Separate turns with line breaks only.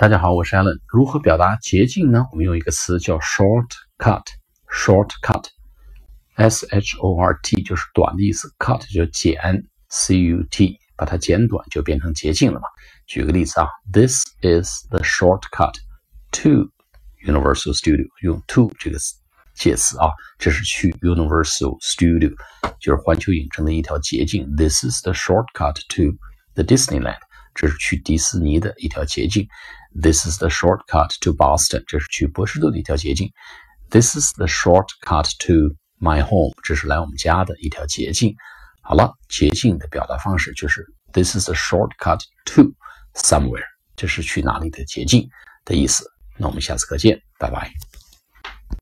大家好，我是 Allen。如何表达捷径呢？我们用一个词叫 shortcut。shortcut，s h o r t 就是短的意思，cut 就剪，c u t 把它剪短就变成捷径了嘛。举个例子啊，This is the shortcut to Universal Studio。用 to 这个词介词啊，这是去 Universal Studio，就是环球影城的一条捷径。This is the shortcut to the Disneyland。这是去迪士尼的一条捷径。This is the shortcut to Boston。这是去波士顿的一条捷径。This is the shortcut to my home。这是来我们家的一条捷径。好了，捷径的表达方式就是 This is a shortcut to somewhere。这是去哪里的捷径的意思。那我们下次课见，拜拜。